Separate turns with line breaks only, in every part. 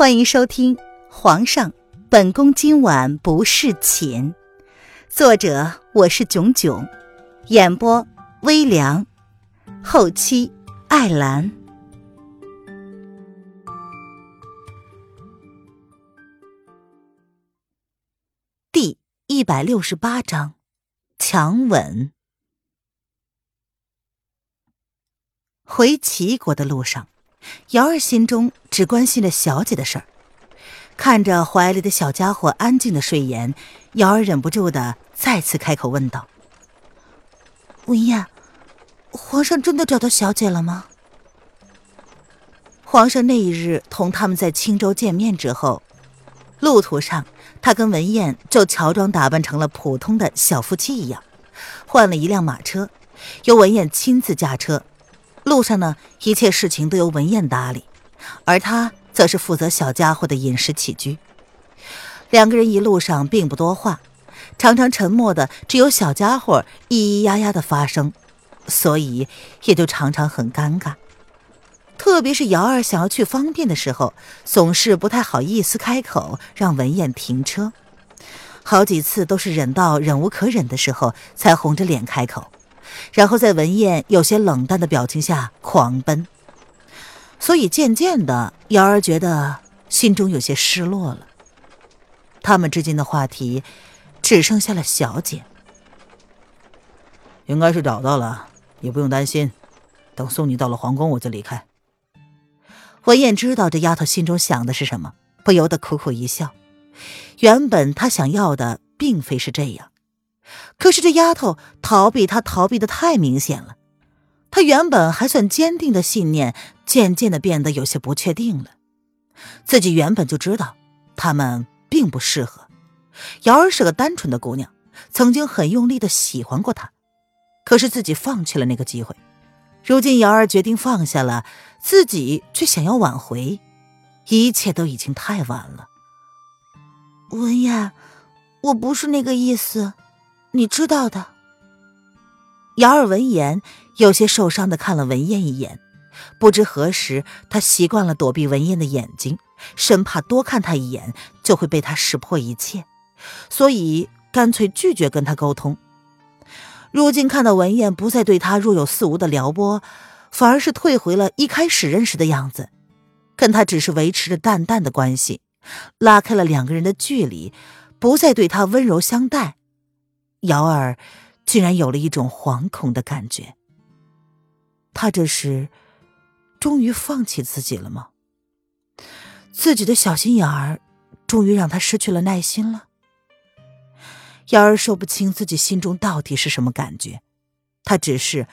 欢迎收听《皇上，本宫今晚不侍寝》，作者我是囧囧，演播微凉，后期艾兰。第一百六十八章，强吻。回齐国的路上。瑶儿心中只关心着小姐的事儿，看着怀里的小家伙安静的睡颜，瑶儿忍不住的再次开口问道：“
文燕，皇上真的找到小姐了吗？”
皇上那一日同他们在青州见面之后，路途上他跟文燕就乔装打扮成了普通的小夫妻一样，换了一辆马车，由文燕亲自驾车。路上呢，一切事情都由文燕打理，而他则是负责小家伙的饮食起居。两个人一路上并不多话，常常沉默的只有小家伙咿咿呀呀的发声，所以也就常常很尴尬。特别是瑶儿想要去方便的时候，总是不太好意思开口让文燕停车，好几次都是忍到忍无可忍的时候，才红着脸开口。然后在文燕有些冷淡的表情下狂奔，所以渐渐的，瑶儿觉得心中有些失落了。他们之间的话题只剩下了小姐。
应该是找到了，也不用担心。等送你到了皇宫，我就离开。
文燕知道这丫头心中想的是什么，不由得苦苦一笑。原本她想要的并非是这样。可是这丫头逃避他，逃避的太明显了。他原本还算坚定的信念，渐渐的变得有些不确定了。自己原本就知道他们并不适合。瑶儿是个单纯的姑娘，曾经很用力的喜欢过他，可是自己放弃了那个机会。如今瑶儿决定放下了，自己却想要挽回，一切都已经太晚了。
文燕，我不是那个意思。你知道的。
姚儿闻言，有些受伤的看了文燕一眼。不知何时，他习惯了躲避文燕的眼睛，生怕多看他一眼就会被他识破一切，所以干脆拒绝跟他沟通。如今看到文燕不再对他若有似无的撩拨，反而是退回了一开始认识的样子，跟他只是维持着淡淡的关系，拉开了两个人的距离，不再对他温柔相待。瑶儿竟然有了一种惶恐的感觉。他这是终于放弃自己了吗？自己的小心眼儿终于让他失去了耐心了。瑶儿说不清自己心中到底是什么感觉，他只是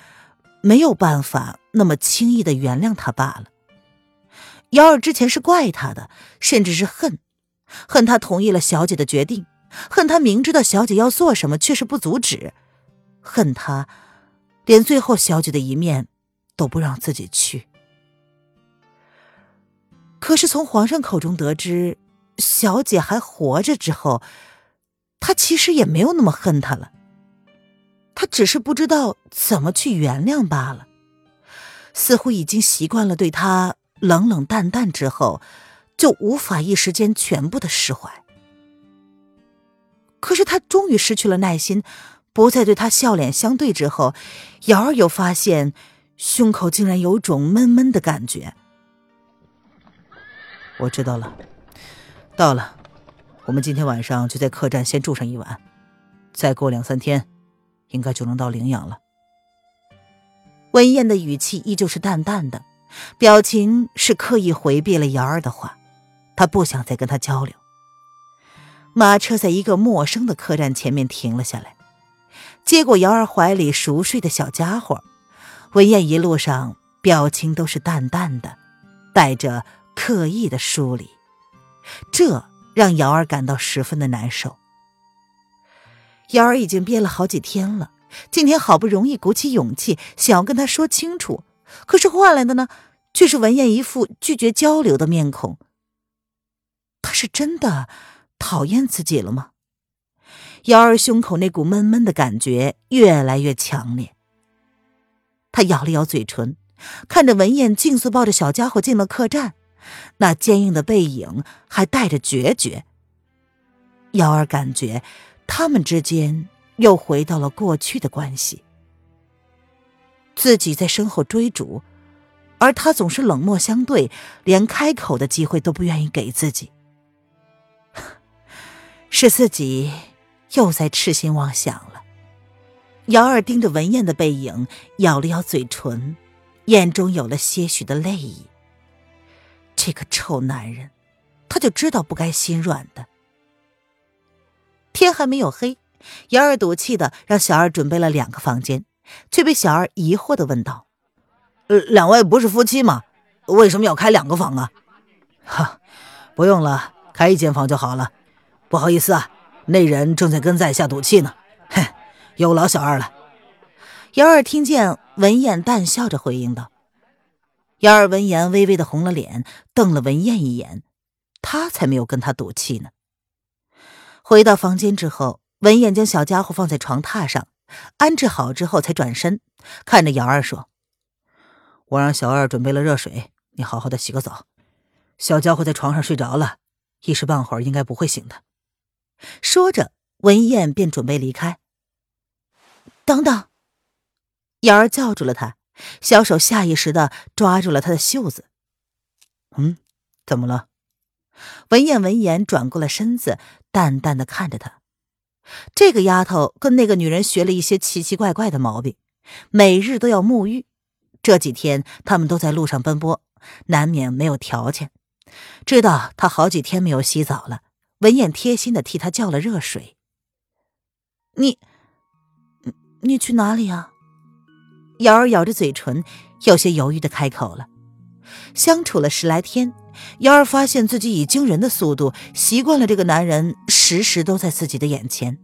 没有办法那么轻易的原谅他罢了。瑶儿之前是怪他的，甚至是恨，恨他同意了小姐的决定。恨他明知道小姐要做什么，却是不阻止；恨他连最后小姐的一面都不让自己去。可是从皇上口中得知小姐还活着之后，他其实也没有那么恨她了。他只是不知道怎么去原谅罢了。似乎已经习惯了对他冷冷淡淡之后，就无法一时间全部的释怀。可是他终于失去了耐心，不再对他笑脸相对之后，瑶儿又发现胸口竟然有种闷闷的感觉。
我知道了，到了，我们今天晚上就在客栈先住上一晚，再过两三天，应该就能到陵阳了。
文燕的语气依旧是淡淡的，表情是刻意回避了瑶儿的话，他不想再跟他交流。马车在一个陌生的客栈前面停了下来，接过瑶儿怀里熟睡的小家伙，文燕一路上表情都是淡淡的，带着刻意的疏离，这让瑶儿感到十分的难受。瑶儿已经憋了好几天了，今天好不容易鼓起勇气想要跟他说清楚，可是换来的呢，却是文燕一副拒绝交流的面孔。他是真的。讨厌自己了吗？瑶儿胸口那股闷闷的感觉越来越强烈。他咬了咬嘴唇，看着文燕迅速抱着小家伙进了客栈，那坚硬的背影还带着决绝。瑶儿感觉他们之间又回到了过去的关系。自己在身后追逐，而他总是冷漠相对，连开口的机会都不愿意给自己。是自己又在痴心妄想了。瑶儿盯着文燕的背影，咬了咬嘴唇，眼中有了些许的泪意。这个臭男人，他就知道不该心软的。天还没有黑，瑶儿赌气的让小二准备了两个房间，却被小二疑惑的问道：“
呃，两位不是夫妻吗？为什么要开两个房啊？”“哈，不用了，开一间房就好了。不好意思啊，那人正在跟在下赌气呢。哼，有劳小二了。”
瑶儿听见文燕淡笑着回应道。姚儿闻言，微微的红了脸，瞪了文燕一眼。他才没有跟他赌气呢。回到房间之后，文燕将小家伙放在床榻上，安置好之后，才转身看着姚儿说：“
我让小二准备了热水，你好好的洗个澡。小家伙在床上睡着了，一时半会儿应该不会醒的。”
说着，文燕便准备离开。
等等，
瑶儿叫住了他。小手下意识的抓住了他的袖子。
嗯，怎么了？
文燕闻言转过了身子，淡淡的看着他。这个丫头跟那个女人学了一些奇奇怪怪的毛病，每日都要沐浴。这几天他们都在路上奔波，难免没有条件。知道她好几天没有洗澡了，文燕贴心的替他叫了热水。
你，你去哪里啊？
瑶儿咬着嘴唇，有些犹豫的开口了。相处了十来天，瑶儿发现自己以惊人的速度习惯了这个男人时时都在自己的眼前。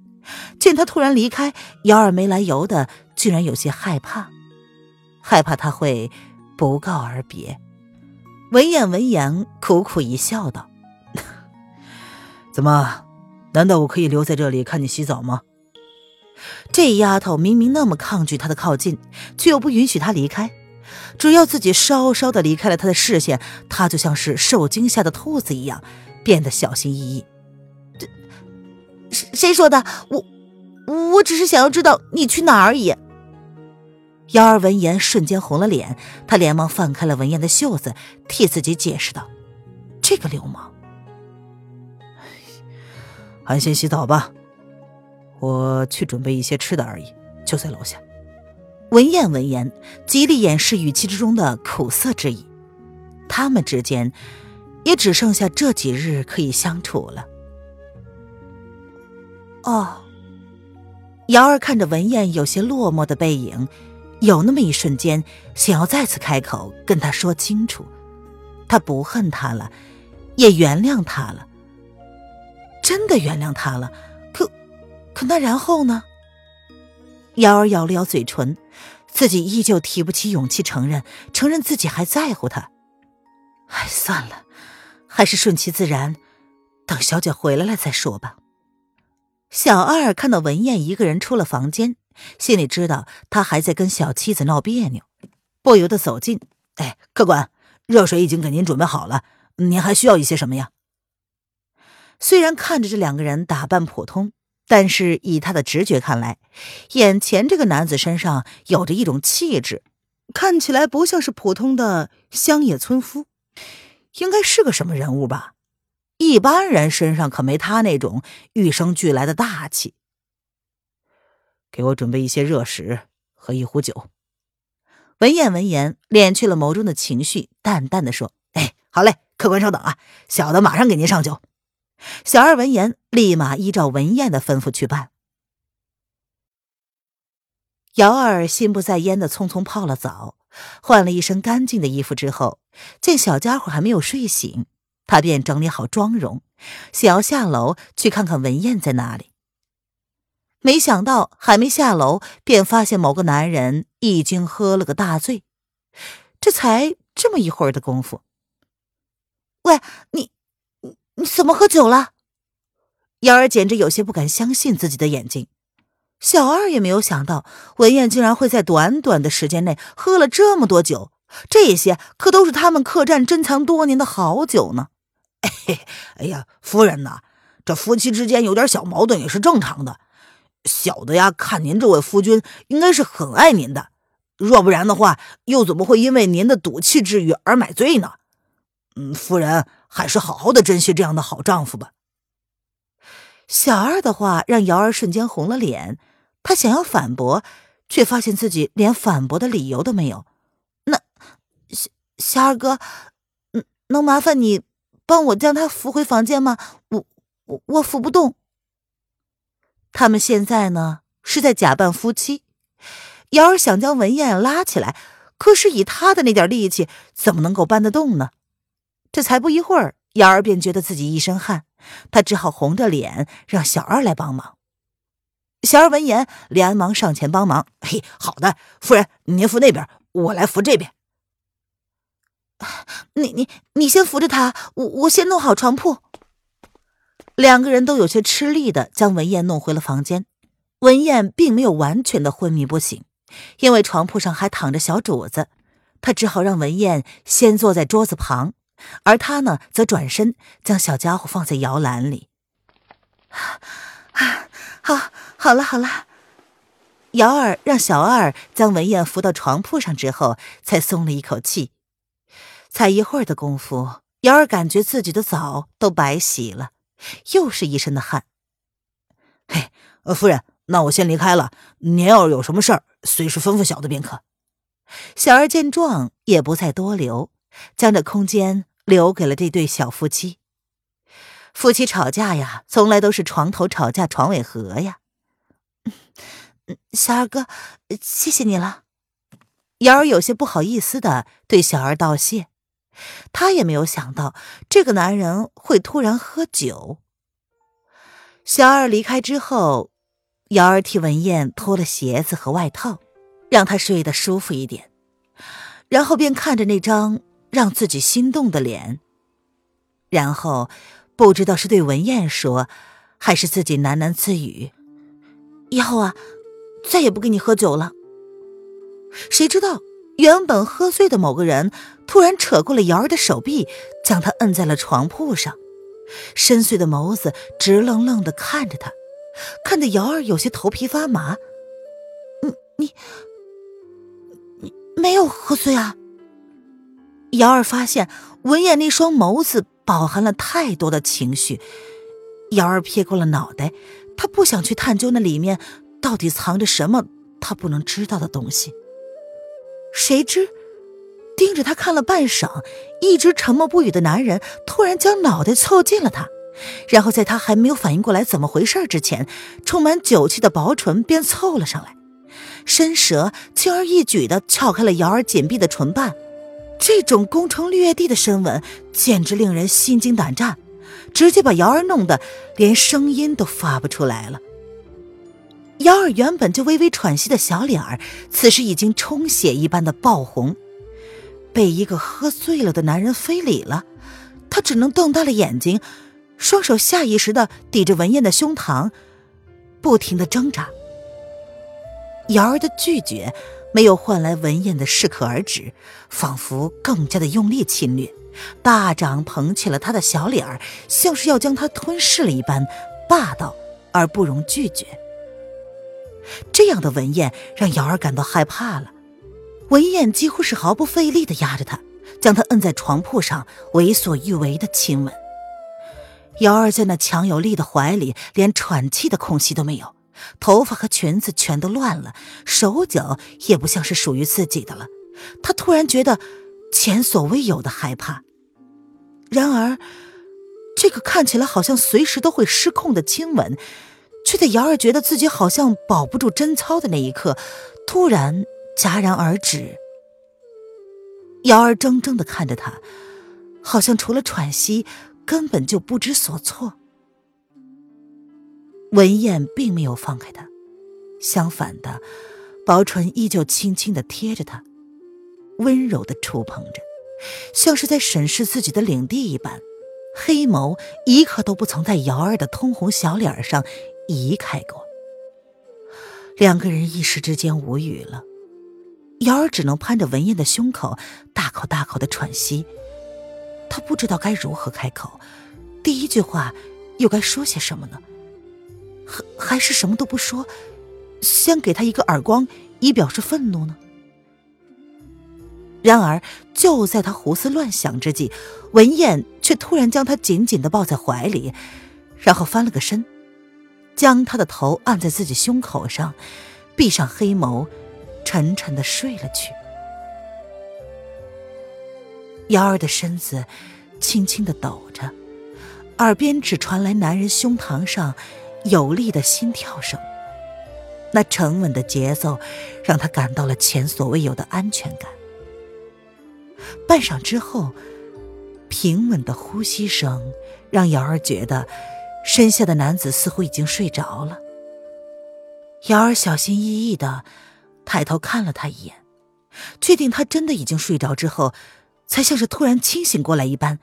见他突然离开，瑶儿没来由的居然有些害怕，害怕他会不告而别。文燕闻言苦苦一笑，道：“
怎么？难道我可以留在这里看你洗澡吗？”
这丫头明明那么抗拒他的靠近，却又不允许他离开。只要自己稍稍的离开了他的视线，他就像是受惊吓的兔子一样，变得小心翼翼。
这谁谁说的？我我只是想要知道你去哪而已。
幺儿闻言瞬间红了脸，他连忙放开了文燕的袖子，替自己解释道：“这个流氓，
安心洗澡吧。”我去准备一些吃的而已，就在楼下。
文燕闻言，极力掩饰语气之中的苦涩之意。他们之间，也只剩下这几日可以相处了。
哦，
瑶儿看着文燕有些落寞的背影，有那么一瞬间，想要再次开口跟他说清楚，他不恨他了，也原谅他了，真的原谅他了。可可那然后呢？瑶儿咬了咬嘴唇，自己依旧提不起勇气承认，承认自己还在乎他。哎，算了，还是顺其自然，等小姐回来了再说吧。小二看到文燕一个人出了房间，心里知道她还在跟小妻子闹别扭，不由得走近。
哎，客官，热水已经给您准备好了，您还需要一些什么呀？
虽然看着这两个人打扮普通。但是以他的直觉看来，眼前这个男子身上有着一种气质，看起来不像是普通的乡野村夫，应该是个什么人物吧？一般人身上可没他那种与生俱来的大气。
给我准备一些热食和一壶酒。
文燕闻言，敛去了眸中的情绪，淡淡的说：“
哎，好嘞，客官稍等啊，小的马上给您上酒。”
小二闻言，立马依照文燕的吩咐去办。姚二心不在焉的匆匆泡了澡，换了一身干净的衣服之后，见小家伙还没有睡醒，他便整理好妆容，想要下楼去看看文燕在哪里。没想到还没下楼，便发现某个男人已经喝了个大醉。这才这么一会儿的功夫，
喂，你。你怎么喝酒了？
瑶儿简直有些不敢相信自己的眼睛。小二也没有想到文燕竟然会在短短的时间内喝了这么多酒，这些可都是他们客栈珍藏多年的好酒呢。
哎，呀，夫人呐，这夫妻之间有点小矛盾也是正常的。小的呀，看您这位夫君应该是很爱您的，若不然的话，又怎么会因为您的赌气之语而买醉呢？嗯，夫人还是好好的珍惜这样的好丈夫吧。
小二的话让瑶儿瞬间红了脸，她想要反驳，却发现自己连反驳的理由都没有。那小小二哥，嗯，能麻烦你帮我将他扶回房间吗？我我我扶不动。他们现在呢是在假扮夫妻，瑶儿想将文燕拉起来，可是以他的那点力气，怎么能够搬得动呢？这才不一会儿，瑶儿便觉得自己一身汗，她只好红着脸让小二来帮忙。小二闻言，连忙上前帮忙。
嘿，好的，夫人，您扶那边，我来扶这边。
你你你先扶着他，我我先弄好床铺。两个人都有些吃力的将文燕弄回了房间。文燕并没有完全的昏迷不醒，因为床铺上还躺着小主子，他只好让文燕先坐在桌子旁，而他呢，则转身将小家伙放在摇篮里。啊，好，好了，好了。瑶儿让小二将文燕扶到床铺上之后，才松了一口气。才一会儿的功夫，瑶儿感觉自己的澡都白洗了。又是一身的汗。
嘿，夫人，那我先离开了。您要是有什么事儿，随时吩咐小的便可。
小二见状，也不再多留，将这空间留给了这对小夫妻。夫妻吵架呀，从来都是床头吵架床尾和呀。小二哥，谢谢你了。瑶儿有些不好意思的对小二道谢。他也没有想到这个男人会突然喝酒。小二离开之后，瑶儿替文燕脱了鞋子和外套，让她睡得舒服一点，然后便看着那张让自己心动的脸，然后不知道是对文燕说，还是自己喃喃自语：“以后啊，再也不跟你喝酒了。”谁知道？原本喝醉的某个人突然扯过了瑶儿的手臂，将她摁在了床铺上，深邃的眸子直愣愣的看着她，看得瑶儿有些头皮发麻。你你你没有喝醉啊？瑶儿发现文燕那双眸子饱含了太多的情绪，瑶儿撇过了脑袋，她不想去探究那里面到底藏着什么她不能知道的东西。谁知，盯着他看了半晌，一直沉默不语的男人突然将脑袋凑近了他，然后在他还没有反应过来怎么回事之前，充满酒气的薄唇便凑了上来，伸舌轻而易举地撬开了瑶儿紧闭的唇瓣。这种攻城略地的深吻简直令人心惊胆战，直接把瑶儿弄得连声音都发不出来了。瑶儿原本就微微喘息的小脸儿，此时已经充血一般的爆红，被一个喝醉了的男人非礼了，她只能瞪大了眼睛，双手下意识的抵着文燕的胸膛，不停的挣扎。瑶儿的拒绝没有换来文燕的适可而止，仿佛更加的用力侵略，大掌捧起了她的小脸儿，像是要将她吞噬了一般，霸道而不容拒绝。这样的文燕让瑶儿感到害怕了。文燕几乎是毫不费力地压着他，将他摁在床铺上，为所欲为的亲吻。瑶儿在那强有力的怀里，连喘气的空隙都没有，头发和裙子全都乱了，手脚也不像是属于自己的了。她突然觉得前所未有的害怕。然而，这个看起来好像随时都会失控的亲吻。却在瑶儿觉得自己好像保不住贞操的那一刻，突然戛然而止。瑶儿怔怔的看着他，好像除了喘息，根本就不知所措。文燕并没有放开他，相反的，薄唇依旧轻轻的贴着他，温柔的触碰着，像是在审视自己的领地一般，黑眸一刻都不曾在瑶儿的通红小脸上。移开过，两个人一时之间无语了。瑶儿只能攀着文燕的胸口，大口大口的喘息。他不知道该如何开口，第一句话又该说些什么呢？还还是什么都不说，先给他一个耳光，以表示愤怒呢？然而，就在他胡思乱想之际，文燕却突然将他紧紧的抱在怀里，然后翻了个身，将他的头按在自己胸口上，闭上黑眸，沉沉的睡了去。瑶儿的身子轻轻的抖着，耳边只传来男人胸膛上有力的心跳声。那沉稳的节奏，让他感到了前所未有的安全感。半晌之后，平稳的呼吸声让瑶儿觉得身下的男子似乎已经睡着了。瑶儿小心翼翼的抬头看了他一眼，确定他真的已经睡着之后，才像是突然清醒过来一般，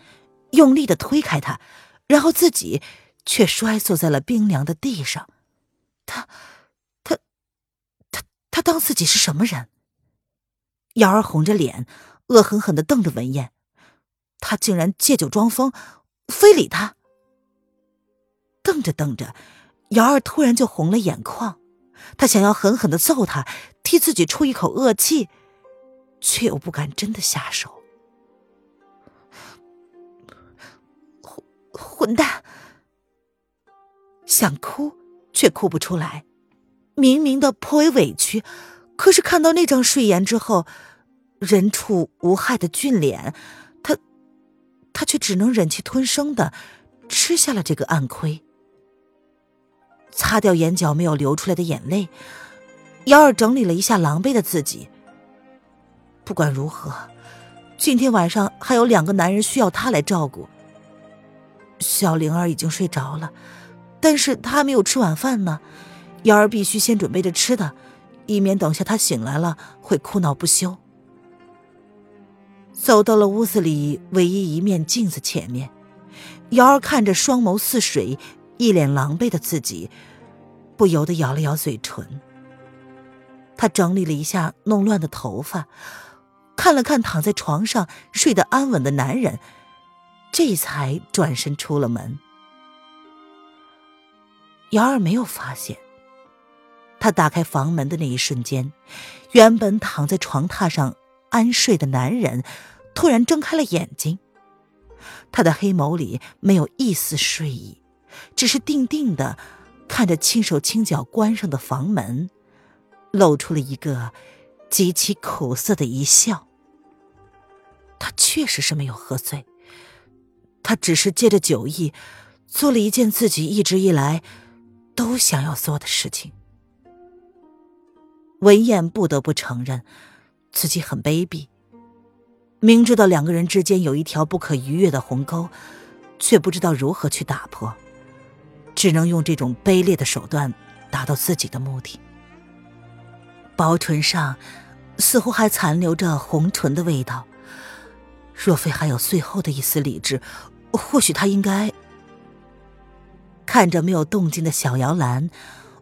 用力的推开他，然后自己却摔坐在了冰凉的地上。他，他，他，他当自己是什么人？瑶儿红着脸。恶狠狠的瞪着文燕，他竟然借酒装疯，非礼他。瞪着瞪着，瑶儿突然就红了眼眶，他想要狠狠的揍他，替自己出一口恶气，却又不敢真的下手。混混蛋！想哭却哭不出来，明明的颇为委屈，可是看到那张睡颜之后。人畜无害的俊脸，他，他却只能忍气吞声的吃下了这个暗亏。擦掉眼角没有流出来的眼泪，瑶儿整理了一下狼狈的自己。不管如何，今天晚上还有两个男人需要他来照顾。小灵儿已经睡着了，但是他还没有吃晚饭呢，瑶儿必须先准备着吃的，以免等下他醒来了会哭闹不休。走到了屋子里唯一一面镜子前面，瑶儿看着双眸似水、一脸狼狈的自己，不由得咬了咬嘴唇。她整理了一下弄乱的头发，看了看躺在床上睡得安稳的男人，这才转身出了门。瑶儿没有发现，他打开房门的那一瞬间，原本躺在床榻上。安睡的男人突然睁开了眼睛，他的黑眸里没有一丝睡意，只是定定的看着轻手轻脚关上的房门，露出了一个极其苦涩的一笑。他确实是没有喝醉，他只是借着酒意，做了一件自己一直以来都想要做的事情。文燕不得不承认。自己很卑鄙，明知道两个人之间有一条不可逾越的鸿沟，却不知道如何去打破，只能用这种卑劣的手段达到自己的目的。薄唇上似乎还残留着红唇的味道，若非还有最后的一丝理智，或许他应该……看着没有动静的小摇篮，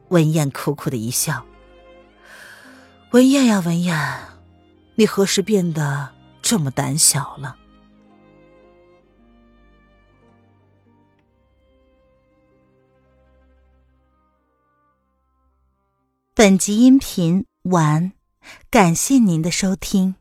文燕苦苦的一笑：“文燕呀，文燕。”你何时变得这么胆小了？
本集音频完，感谢您的收听。